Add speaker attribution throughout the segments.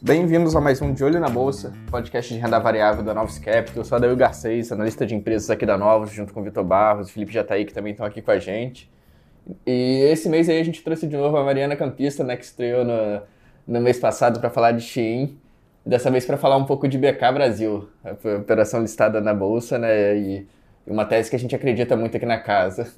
Speaker 1: Bem-vindos a mais um De Olho na Bolsa, podcast de renda variável da Novos Capital. Eu sou Adair Garcês, analista de empresas aqui da Novos, junto com o Vitor Barros Felipe Jataí, que também estão aqui com a gente. E esse mês aí a gente trouxe de novo a Mariana Campista, né, que estreou no, no mês passado para falar de Shein. Dessa vez para falar um pouco de BK Brasil, a operação listada na Bolsa, né, e uma tese que a gente acredita muito aqui na casa.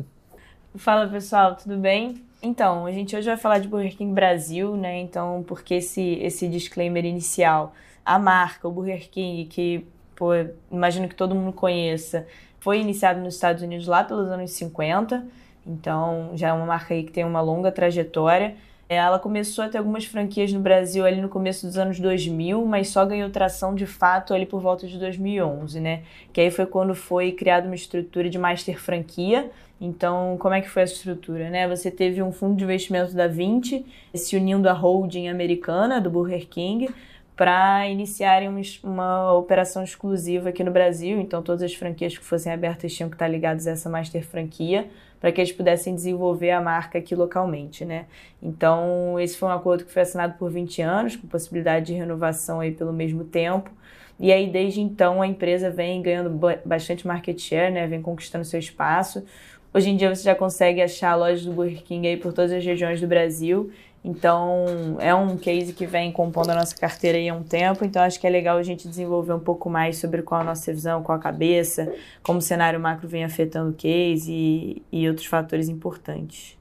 Speaker 2: Fala pessoal, tudo bem? Então, a gente hoje vai falar de Burger King Brasil, né? Então, porque esse, esse disclaimer inicial, a marca, o Burger King, que pô, imagino que todo mundo conheça, foi iniciado nos Estados Unidos lá pelos anos 50, então já é uma marca aí que tem uma longa trajetória. Ela começou a ter algumas franquias no Brasil ali no começo dos anos 2000, mas só ganhou tração de fato ali por volta de 2011, né? Que aí foi quando foi criada uma estrutura de master franquia, então, como é que foi essa estrutura? Né? Você teve um fundo de investimento da 20 se unindo à holding americana do Burger King para iniciarem uma operação exclusiva aqui no Brasil. Então, todas as franquias que fossem abertas tinham que estar ligadas a essa master franquia para que eles pudessem desenvolver a marca aqui localmente, né? Então, esse foi um acordo que foi assinado por 20 anos, com possibilidade de renovação aí pelo mesmo tempo. E aí, desde então, a empresa vem ganhando bastante market share, né? Vem conquistando seu espaço. Hoje em dia você já consegue achar lojas do Burger King aí por todas as regiões do Brasil. Então, é um case que vem compondo a nossa carteira aí há um tempo, então acho que é legal a gente desenvolver um pouco mais sobre qual a nossa visão, qual a cabeça, como o cenário macro vem afetando o case e, e outros fatores importantes.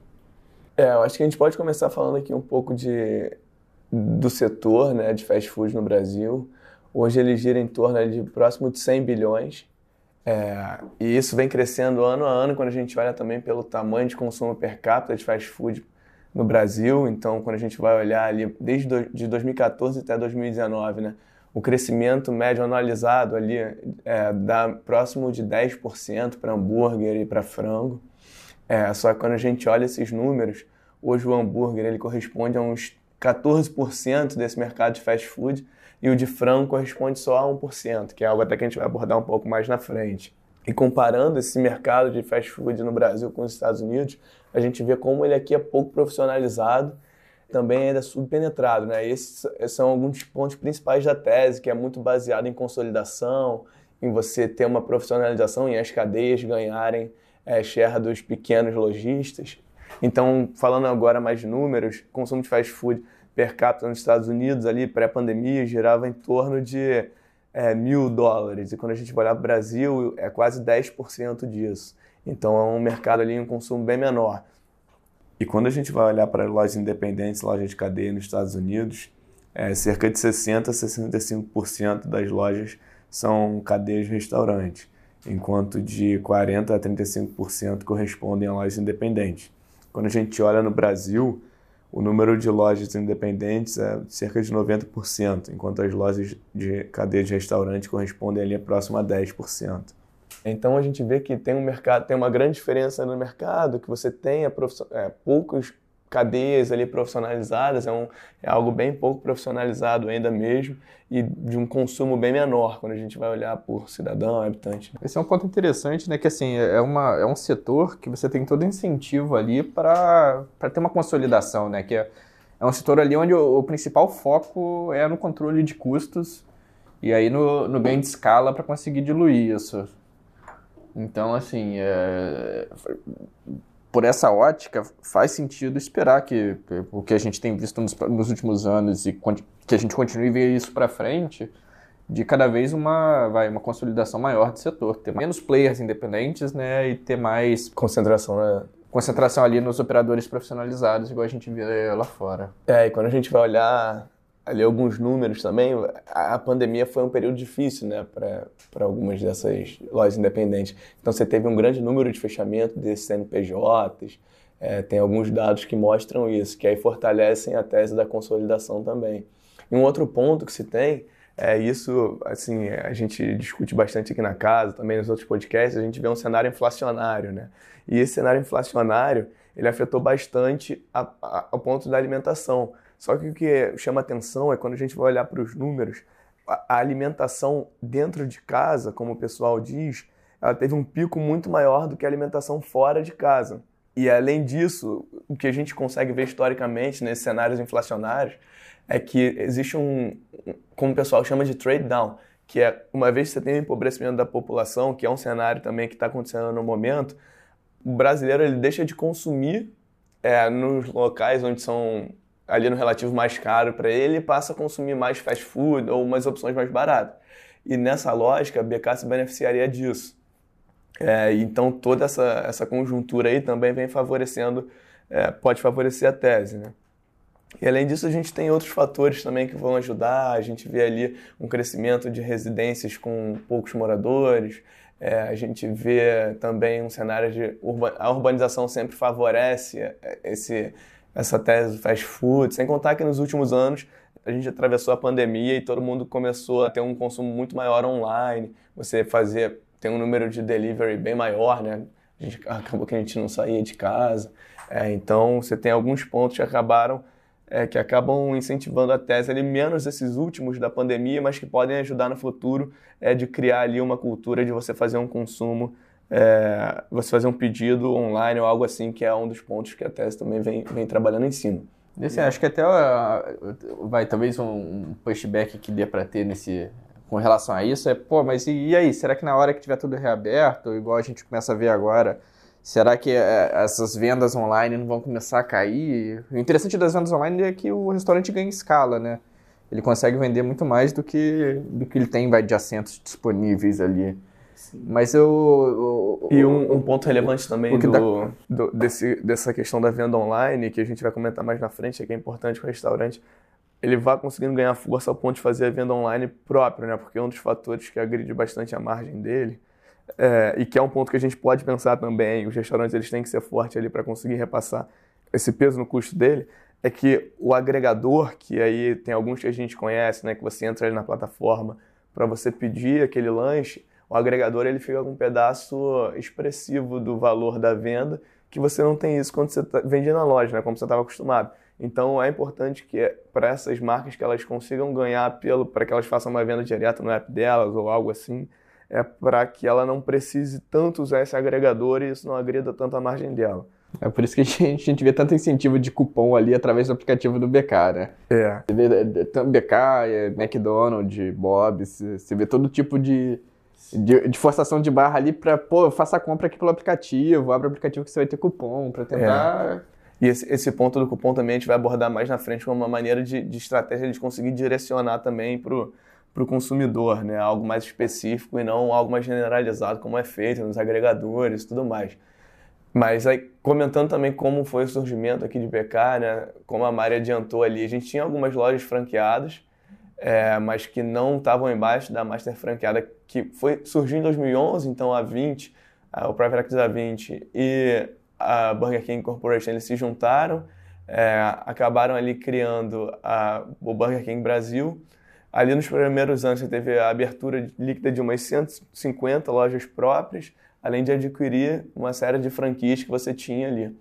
Speaker 3: É, eu acho que a gente pode começar falando aqui um pouco de, do setor né, de fast food no Brasil. Hoje ele gira em torno de próximo de 100 bilhões é, e isso vem crescendo ano a ano quando a gente olha também pelo tamanho de consumo per capita de fast food no Brasil. Então, quando a gente vai olhar ali desde do, de 2014 até 2019, né, o crescimento médio anualizado ali é, dá próximo de 10% para hambúrguer e para frango. É, só que quando a gente olha esses números, hoje o hambúrguer ele corresponde a uns 14% desse mercado de fast food e o de frango corresponde só a 1%, que é algo até que a gente vai abordar um pouco mais na frente. E comparando esse mercado de fast food no Brasil com os Estados Unidos, a gente vê como ele aqui é pouco profissionalizado, também ainda subpenetrado. Né? Esses, esses são alguns pontos principais da tese, que é muito baseado em consolidação, em você ter uma profissionalização e as cadeias ganharem é, share dos pequenos lojistas. Então, falando agora mais de números, consumo de fast food per capita nos Estados Unidos, ali pré-pandemia, girava em torno de é, mil dólares. E quando a gente vai olhar para o Brasil, é quase 10% disso. Então é um mercado ali, um consumo bem menor. E quando a gente vai olhar para lojas independentes, lojas de cadeia nos Estados Unidos, é, cerca de 60% a 65% das lojas são cadeias de restaurante, enquanto de 40% a 35% correspondem a lojas independentes. Quando a gente olha no Brasil, o número de lojas independentes é cerca de 90%, enquanto as lojas de cadeia de restaurante correspondem ali próximo a 10%. Então a gente vê que tem um mercado, tem uma grande diferença no mercado, que você tem é, poucos cadeias ali profissionalizadas, é, um, é algo bem pouco profissionalizado ainda mesmo e de um consumo bem menor quando a gente vai olhar por cidadão, habitante.
Speaker 1: Esse é um ponto interessante, né? Que assim, é, uma, é um setor que você tem todo incentivo ali para ter uma consolidação, né? Que é, é um setor ali onde o, o principal foco é no controle de custos e aí no, no de escala para conseguir diluir isso. Então, assim, é, por essa ótica, faz sentido esperar que, o que a gente tem visto nos, nos últimos anos e que a gente continue a ver isso para frente, de cada vez uma, vai, uma consolidação maior do setor, ter menos players independentes, né, e ter mais
Speaker 3: concentração, né?
Speaker 1: Concentração ali nos operadores profissionalizados, igual a gente vê lá fora.
Speaker 3: É, e quando a gente vai olhar ali alguns números também, a pandemia foi um período difícil, né, para algumas dessas lojas independentes. Então você teve um grande número de fechamento desses CNPJs, é, tem alguns dados que mostram isso, que aí fortalecem a tese da consolidação também. E um outro ponto que se tem é isso, assim, a gente discute bastante aqui na casa, também nos outros podcasts, a gente vê um cenário inflacionário, né? E esse cenário inflacionário, ele afetou bastante a, a, ao ponto da alimentação. Só que o que chama atenção é quando a gente vai olhar para os números, a alimentação dentro de casa, como o pessoal diz, ela teve um pico muito maior do que a alimentação fora de casa. E além disso, o que a gente consegue ver historicamente nesses cenários inflacionários é que existe um, como o pessoal chama de trade down, que é uma vez que você tem o empobrecimento da população, que é um cenário também que está acontecendo no momento, o brasileiro ele deixa de consumir é, nos locais onde são ali no relativo mais caro para ele e passa a consumir mais fast food ou umas opções mais baratas. E nessa lógica, a BK se beneficiaria disso. É, então toda essa, essa conjuntura aí também vem favorecendo, é, pode favorecer a tese, né? E além disso, a gente tem outros fatores também que vão ajudar. A gente vê ali um crescimento de residências com poucos moradores. É, a gente vê também um cenário de urba a urbanização sempre favorece é, esse essa tese do fast food. Sem contar que nos últimos anos a gente atravessou a pandemia e todo mundo começou a ter um consumo muito maior online. Você fazer tem um número de delivery bem maior, né? A gente, acabou que a gente não saía de casa. É, então você tem alguns pontos que acabaram é, que acabam incentivando a tese ali, menos esses últimos da pandemia, mas que podem ajudar no futuro é, de criar ali uma cultura de você fazer um consumo, é, você fazer um pedido online ou algo assim, que é um dos pontos que a tese também vem, vem trabalhando em cima.
Speaker 1: Assim, acho que até uh, vai talvez um pushback que dê para ter nesse com relação a isso é, pô, mas e, e aí, será que na hora que tiver tudo reaberto, igual a gente começa a ver agora, Será que é, essas vendas online não vão começar a cair? O interessante das vendas online é que o restaurante ganha escala, né? Ele consegue vender muito mais do que, do que ele tem vai, de assentos disponíveis ali. Sim. Mas eu.
Speaker 3: eu e um, um, ponto relevante também do, dá... do, desse, dessa questão da venda online, que a gente vai comentar mais na frente, é que é importante que o restaurante ele vá conseguindo ganhar força ao ponto de fazer a venda online própria, né? Porque é um dos fatores que agride bastante a margem dele é, e que é um ponto que a gente pode pensar também, os restaurantes eles têm que ser fortes ali para conseguir repassar esse peso no custo dele, é que o agregador, que aí tem alguns que a gente conhece, né, que você entra ali na plataforma para você pedir aquele lanche, o agregador ele fica com um pedaço expressivo do valor da venda, que você não tem isso quando você tá, vende na loja, né, como você estava acostumado. Então é importante que para essas marcas que elas consigam ganhar pelo para que elas façam uma venda direta no app delas ou algo assim, é para que ela não precise tanto usar esse agregador e isso não agrida tanto a margem dela.
Speaker 1: É por isso que a gente, a gente vê tanto incentivo de cupom ali através do aplicativo do BK, né?
Speaker 3: É.
Speaker 1: Você vê é, é, BK, é, McDonald's, Bob's, você vê todo tipo de, de, de, forçação de barra ali para, pô, faça a compra aqui pelo aplicativo, abre o aplicativo que você vai ter cupom, para tentar...
Speaker 3: É. E esse, esse, ponto do cupom também a gente vai abordar mais na frente como uma maneira de, de estratégia de conseguir direcionar também para o consumidor, né? Algo mais específico e não algo mais generalizado como é feito nos agregadores e tudo mais. Mas aí, comentando também como foi o surgimento aqui de BK, né? Como a Mari adiantou ali, a gente tinha algumas lojas franqueadas, é, mas que não estavam embaixo da master franqueada, que foi surgiu em 2011, então a 20, a, o Private Equity da 20 e a Burger King Corporation, eles se juntaram, é, acabaram ali criando a, o Burger King Brasil, Ali nos primeiros anos você teve a abertura líquida de umas 150 lojas próprias, além de adquirir uma série de franquias que você tinha ali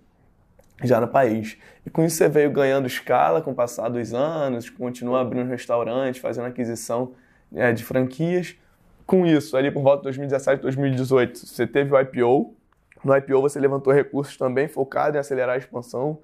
Speaker 3: já no país. E com isso você veio ganhando escala com o passar dos anos, continua abrindo restaurantes, fazendo aquisição é, de franquias. Com isso, ali por volta de 2017, 2018, você teve o IPO. No IPO você levantou recursos também focado em acelerar a expansão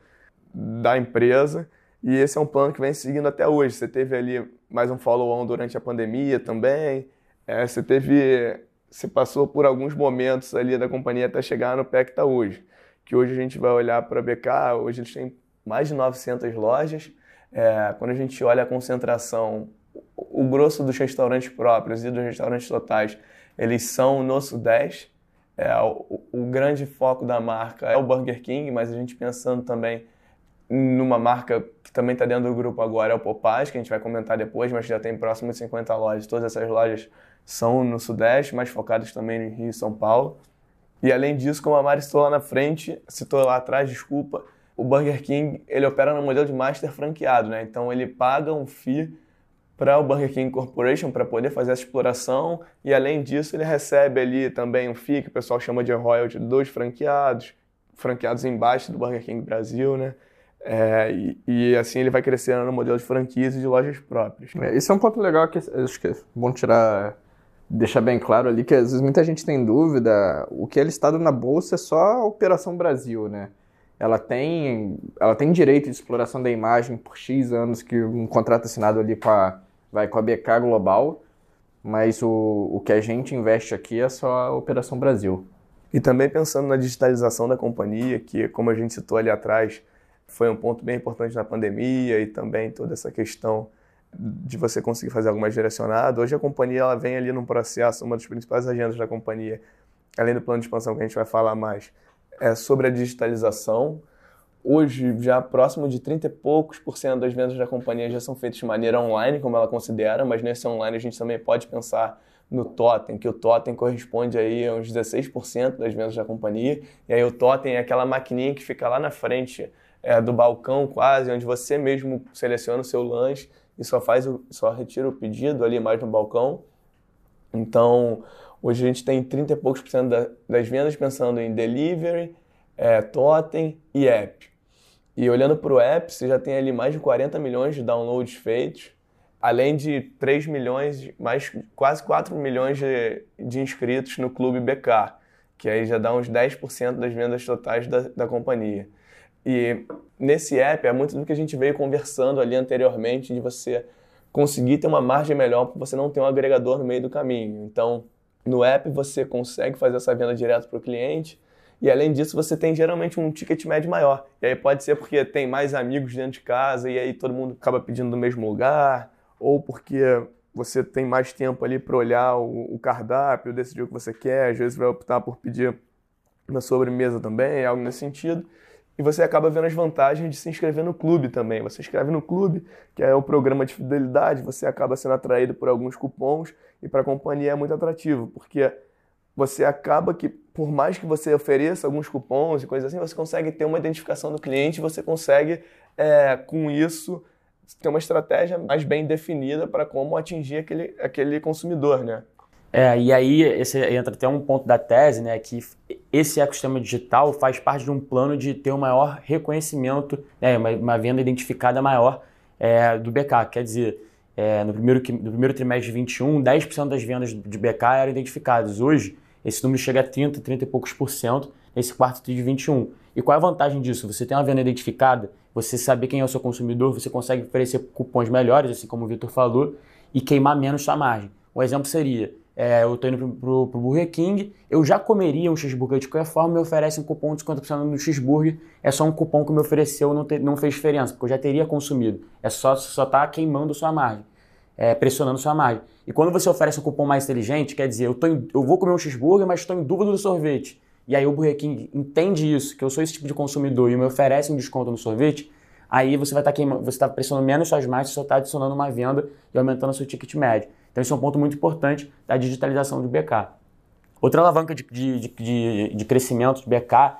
Speaker 3: da empresa. E esse é um plano que vem seguindo até hoje. Você teve ali mais um follow-on durante a pandemia também. É, você teve, você passou por alguns momentos ali da companhia até chegar no pé que está hoje. Que hoje a gente vai olhar para a BK, hoje eles têm mais de 900 lojas. É, quando a gente olha a concentração, o grosso dos restaurantes próprios e dos restaurantes totais, eles são no Sudeste. É, o, o grande foco da marca é o Burger King, mas a gente pensando também numa marca que também está dentro do grupo agora, é o Popais, que a gente vai comentar depois, mas já tem próximo de 50 lojas. Todas essas lojas são no Sudeste, mas focadas também no Rio e São Paulo. E além disso, como a Mari citou lá na frente, citou lá atrás, desculpa, o Burger King ele opera no modelo de master franqueado, né? Então ele paga um FII para o Burger King Corporation para poder fazer essa exploração e além disso ele recebe ali também um FII que o pessoal chama de royalty dos franqueados, franqueados embaixo do Burger King Brasil, né? É, e, e, assim ele vai crescendo no modelo de franquias e de lojas próprias.
Speaker 1: É, isso é um ponto legal que acho que é bom tirar deixar bem claro ali que às vezes muita gente tem dúvida, o que é listado na bolsa é só a Operação Brasil, né? Ela tem, ela tem direito de exploração da imagem por X anos que um contrato assinado ali com a, vai, com a BK Global, mas o, o que a gente investe aqui é só a Operação Brasil.
Speaker 3: E também pensando na digitalização da companhia, que como a gente citou ali atrás, foi um ponto bem importante na pandemia e também toda essa questão de você conseguir fazer algo mais direcionado. Hoje a companhia ela vem ali num processo, uma das principais agendas da companhia, além do plano de expansão que a gente vai falar mais, é sobre a digitalização. Hoje, já próximo de 30 e poucos por cento das vendas da companhia já são feitas de maneira online, como ela considera, mas nesse online a gente também pode pensar no totem, que o totem corresponde aí a uns 16% das vendas da companhia, e aí o totem é aquela maquininha que fica lá na frente é, do balcão quase, onde você mesmo seleciona o seu lanche e só faz o, só retira o pedido ali mais no balcão. Então, hoje a gente tem 30 e poucos por cento da, das vendas pensando em delivery, é, totem e app. E olhando para o app, você já tem ali mais de 40 milhões de downloads feitos, além de 3 milhões, mais quase 4 milhões de, de inscritos no Clube BK, que aí já dá uns 10% das vendas totais da, da companhia. E nesse app é muito do que a gente veio conversando ali anteriormente, de você conseguir ter uma margem melhor para você não ter um agregador no meio do caminho. Então, no app você consegue fazer essa venda direto para o cliente e além disso você tem geralmente um ticket médio maior. E aí pode ser porque tem mais amigos dentro de casa e aí todo mundo acaba pedindo no mesmo lugar, ou porque você tem mais tempo ali para olhar o, o cardápio, decidir o que você quer, às vezes vai optar por pedir na sobremesa também, algo nesse sentido e você acaba vendo as vantagens de se inscrever no clube também. Você inscreve no clube, que é o programa de fidelidade, você acaba sendo atraído por alguns cupons e para a companhia é muito atrativo, porque você acaba que, por mais que você ofereça alguns cupons e coisas assim, você consegue ter uma identificação do cliente, você consegue, é, com isso, ter uma estratégia mais bem definida para como atingir aquele, aquele consumidor, né?
Speaker 4: É, e aí esse entra até um ponto da tese, né, que esse ecossistema digital faz parte de um plano de ter um maior reconhecimento, né, uma, uma venda identificada maior é, do BK. Quer dizer, é, no, primeiro, no primeiro trimestre de 21, 10% das vendas de BK eram identificadas. Hoje, esse número chega a 30, 30 e poucos por cento nesse quarto de 21. E qual é a vantagem disso? Você tem uma venda identificada, você saber quem é o seu consumidor, você consegue oferecer cupons melhores, assim como o Vitor falou, e queimar menos sua margem. Um exemplo seria, é, eu estou indo pro, pro, pro, Burger King, eu já comeria um cheeseburger de qualquer forma, me oferece um cupom de 50% no cheeseburger, é só um cupom que me ofereceu, não, te, não fez diferença, porque eu já teria consumido. É só só tá queimando sua margem, é, pressionando sua margem. E quando você oferece um cupom mais inteligente, quer dizer, eu, tô em, eu vou comer um cheeseburger, mas estou em dúvida do sorvete. E aí o Burger King entende isso, que eu sou esse tipo de consumidor e me oferece um desconto no sorvete, aí você vai estar tá queimando, você está pressionando menos suas margens, só está adicionando uma venda e aumentando seu ticket médio. Então, isso é um ponto muito importante da digitalização do BK. Outra alavanca de, de, de, de crescimento de BK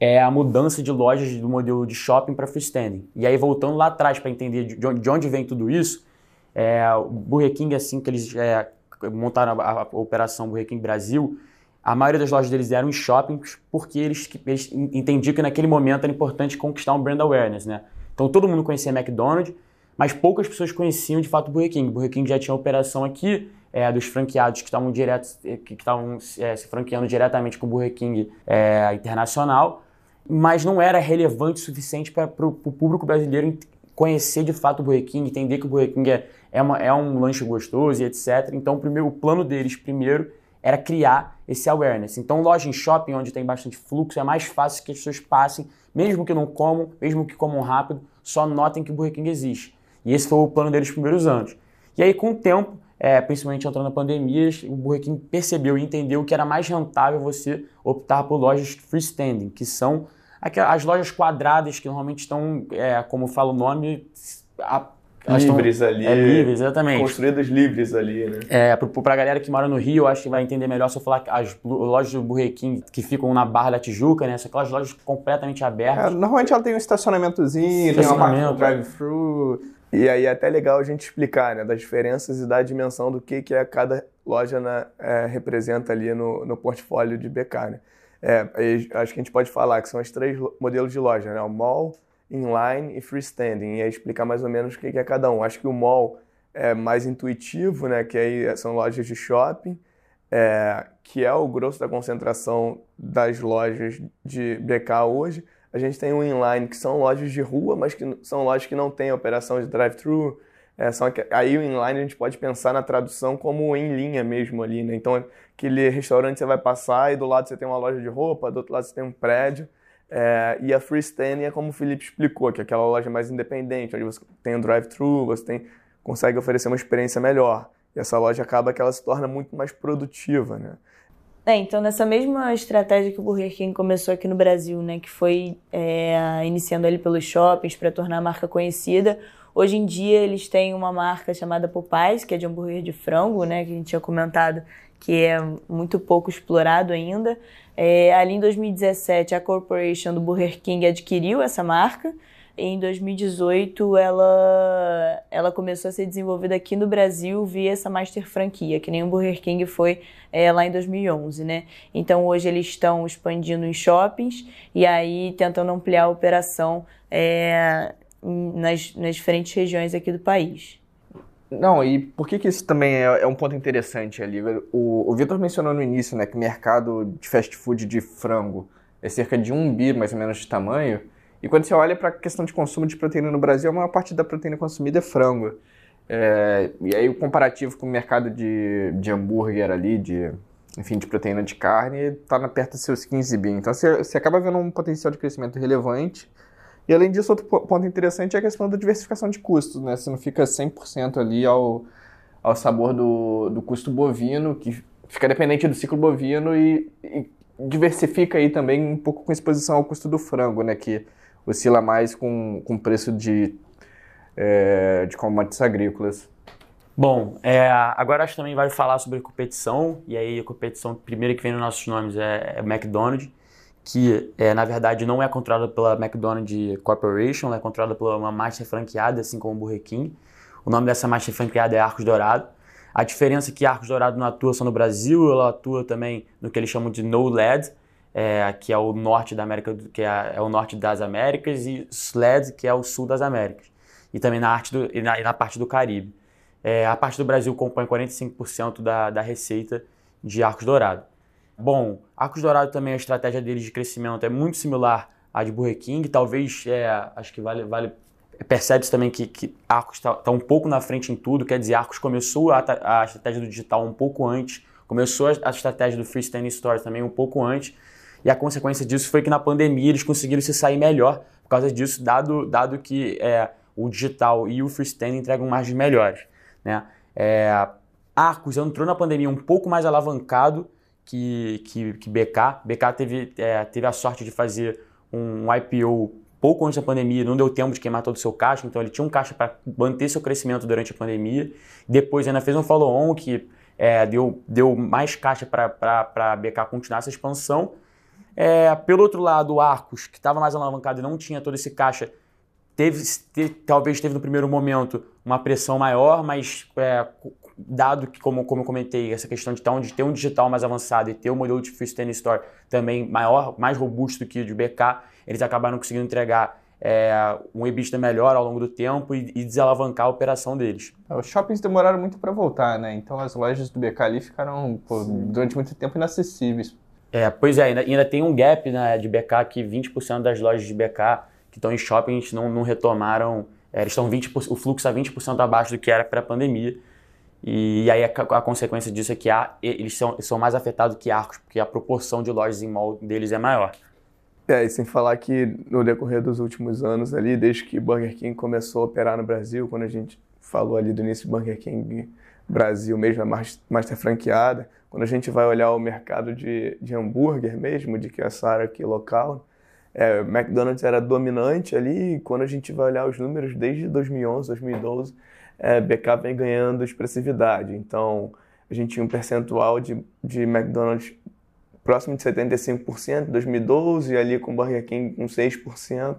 Speaker 4: é a mudança de lojas do modelo de shopping para freestanding. E aí, voltando lá atrás para entender de onde, de onde, vem tudo isso, é, o Burger King, assim que eles é, montaram a, a, operação Burger King Brasil, a maioria das lojas deles eram em shoppings porque eles, eles entendiam que naquele momento era importante conquistar um brand awareness, né? Então todo mundo conhecia McDonald's, mas poucas pessoas conheciam de fato o Burger King. O Burger King já tinha operação aqui é, dos franqueados que estavam direto, que estavam é, se franqueando diretamente com o Burger King é, internacional, mas não era relevante o suficiente para o público brasileiro conhecer de fato o Burger King, entender que o Burger King é, é, uma, é um lanche gostoso e etc. Então, primeiro, o plano deles primeiro era criar esse awareness. Então, loja em shopping, onde tem bastante fluxo, é mais fácil que as pessoas passem, mesmo que não comam, mesmo que comam rápido, só notem que o Burger King existe. E esse foi o plano deles nos primeiros anos. E aí, com o tempo, é, principalmente entrando na pandemia, o Burger King percebeu e entendeu que era mais rentável você optar por lojas freestanding, que são as lojas quadradas que normalmente estão, é, como fala o nome,
Speaker 3: a, livres estão, ali.
Speaker 4: É, livres, exatamente.
Speaker 3: Construídas livres ali, né?
Speaker 4: É, para a galera que mora no Rio, acho que vai entender melhor se eu falar as lojas do Burger King que ficam na Barra da Tijuca, né? São aquelas lojas completamente abertas. É,
Speaker 1: normalmente ela tem um estacionamentozinho, estacionamento, tem uma drive-thru
Speaker 3: e aí é até legal a gente explicar né, das diferenças e da dimensão do que, que é cada loja na, é, representa ali no, no portfólio de BK. Né? É, acho que a gente pode falar que são os três modelos de loja, né? o mall, inline e freestanding. E aí explicar mais ou menos o que, que é cada um. Acho que o mall é mais intuitivo, né? que aí são lojas de shopping, é, que é o grosso da concentração das lojas de BK hoje, a gente tem o inline, que são lojas de rua, mas que são lojas que não têm operação de drive-thru. É, são, aí o inline a gente pode pensar na tradução como em linha mesmo ali, né? Então, aquele restaurante você vai passar e do lado você tem uma loja de roupa, do outro lado você tem um prédio. É, e a freestanding é como o Felipe explicou, que é aquela loja mais independente, onde você tem um drive-thru, você tem, consegue oferecer uma experiência melhor. E essa loja acaba que ela se torna muito mais produtiva, né?
Speaker 2: É, então nessa mesma estratégia que o Burger King começou aqui no Brasil, né, que foi é, iniciando ali pelos shoppings para tornar a marca conhecida, hoje em dia eles têm uma marca chamada Popeyes, que é de hambúrguer de frango, né, que a gente tinha comentado que é muito pouco explorado ainda. É, ali em 2017 a Corporation do Burger King adquiriu essa marca em 2018 ela, ela começou a ser desenvolvida aqui no Brasil via essa master franquia, que nem o Burger King foi é, lá em 2011, né? Então hoje eles estão expandindo em shoppings e aí tentando ampliar a operação é, nas, nas diferentes regiões aqui do país.
Speaker 1: Não, e por que, que isso também é, é um ponto interessante ali? O, o Vitor mencionou no início né, que o mercado de fast food de frango é cerca de um bi mais ou menos de tamanho. E quando você olha para a questão de consumo de proteína no Brasil, a maior parte da proteína consumida é frango. É, e aí o comparativo com o mercado de, de hambúrguer ali, de, enfim, de proteína de carne, está perto dos seus 15 bi. Então você, você acaba vendo um potencial de crescimento relevante. E além disso, outro ponto interessante é a questão da diversificação de custos, né? Você não fica 100% ali ao, ao sabor do, do custo bovino, que fica dependente do ciclo bovino e, e diversifica aí também um pouco com exposição ao custo do frango, né? Que oscila mais com, com preço de, é, de commodities agrícolas.
Speaker 4: Bom, é, agora acho que também vale falar sobre competição, e aí a competição primeira que vem nos nossos nomes é, é McDonald's, que é, na verdade não é controlada pela McDonald's Corporation, é controlada por uma master franqueada, assim como o Burger King. O nome dessa master franqueada é Arcos Dourado. A diferença é que Arcos Dourado não atua só no Brasil, ela atua também no que eles chamam de No LED, é, que é o norte da América, que é, é, o norte das Américas, e SLED, que é o sul das Américas, e também na, arte do, e na, e na parte do Caribe. É, a parte do Brasil compõe 45% da, da receita de Arcos Dourado. Bom, Arcos Dourado também, a estratégia deles de crescimento é muito similar à de Burger King, talvez, é, acho que vale, vale percebe-se também que, que Arcos está tá um pouco na frente em tudo, quer dizer, Arcos começou a, a estratégia do digital um pouco antes, começou a, a estratégia do freestanding store também um pouco antes, e a consequência disso foi que na pandemia eles conseguiram se sair melhor por causa disso, dado, dado que é, o digital e o freestanding entregam margens melhores. Né? É, Arcos entrou na pandemia um pouco mais alavancado que, que, que BK. BK teve, é, teve a sorte de fazer um IPO pouco antes da pandemia, não deu tempo de queimar todo o seu caixa, então ele tinha um caixa para manter seu crescimento durante a pandemia. Depois ainda fez um follow-on que é, deu, deu mais caixa para BK continuar essa expansão. É, pelo outro lado, o Arcos, que estava mais alavancado e não tinha todo esse caixa, teve, teve, talvez teve no primeiro momento uma pressão maior, mas é, dado que, como, como eu comentei, essa questão de, de ter um digital mais avançado e ter um modelo de freestanding store também maior, mais robusto que o de BK, eles acabaram conseguindo entregar é, um EBITDA melhor ao longo do tempo e, e desalavancar a operação deles.
Speaker 1: É, os shoppings demoraram muito para voltar, né? Então as lojas do BK ali ficaram pô, durante muito tempo inacessíveis
Speaker 4: é, pois é, ainda, ainda tem um gap né, de BK que 20% das lojas de BK que estão em shoppings não, não retomaram, é, eles estão 20%, o fluxo a 20% abaixo do que era pré-pandemia. E, e, aí a, a, consequência disso é que há, eles são, são mais afetados que Arcos, porque a proporção de lojas em mall deles é maior.
Speaker 3: É, e sem falar que no decorrer dos últimos anos ali, desde que Burger King começou a operar no Brasil, quando a gente falou ali do início do Burger King Brasil mesmo, a master franqueada, quando a gente vai olhar o mercado de, de hambúrguer mesmo, de que essa área aqui local, é, McDonald's era dominante ali, e quando a gente vai olhar os números desde 2011, 2012, é, BK vem ganhando expressividade. Então, a gente tinha um percentual de, de McDonald's próximo de 75% em 2012, e ali com Burger King com 6%.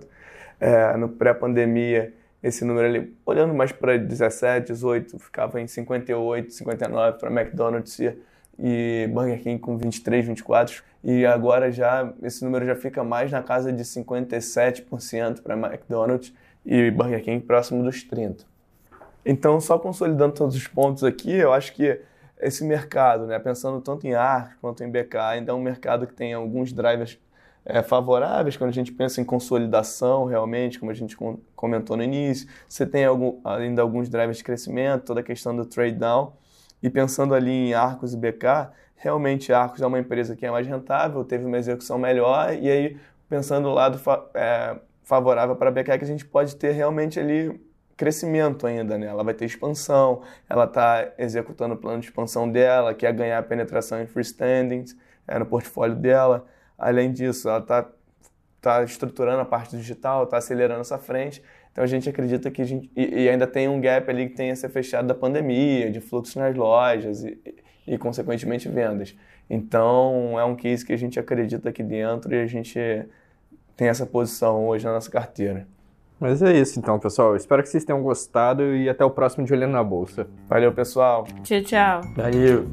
Speaker 3: É, no pré-pandemia, esse número ali, olhando mais para 17, 18, ficava em 58, 59 para McDonald's e Burger King com 23, 24. E agora já esse número já fica mais na casa de 57% para McDonald's e Burger King próximo dos 30. Então, só consolidando todos os pontos aqui, eu acho que esse mercado, né, pensando tanto em ARC quanto em BK, ainda é um mercado que tem alguns drivers é, favoráveis quando a gente pensa em consolidação realmente, como a gente comentou no início. Você tem algum, ainda alguns drivers de crescimento, toda a questão do trade down. E pensando ali em Arcos e BK, realmente Arcos é uma empresa que é mais rentável, teve uma execução melhor, e aí pensando do lado é, favorável para a BK, que a gente pode ter realmente ali crescimento ainda, né? Ela vai ter expansão, ela está executando o plano de expansão dela, que é ganhar penetração em freestandings é, no portfólio dela. Além disso, ela está tá estruturando a parte digital, está acelerando essa frente. Então a gente acredita que a gente. E, e, ainda tem um gap ali que tem a ser fechado da pandemia, de fluxo nas lojas e, e, consequentemente, vendas. Então é um case que a gente acredita aqui dentro e a gente tem essa posição hoje na nossa carteira.
Speaker 1: Mas é isso então, pessoal. Espero que vocês tenham gostado e até o próximo de Olhando na Bolsa.
Speaker 3: Valeu, pessoal.
Speaker 2: Tchau, tchau.
Speaker 4: Valeu.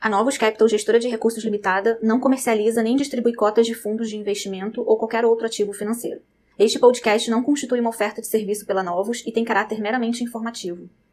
Speaker 5: A Novos Capital, gestora de recursos limitada, não comercializa nem distribui cotas de fundos de investimento ou qualquer outro ativo financeiro. Este podcast não constitui uma oferta de serviço pela Novos e tem caráter meramente informativo.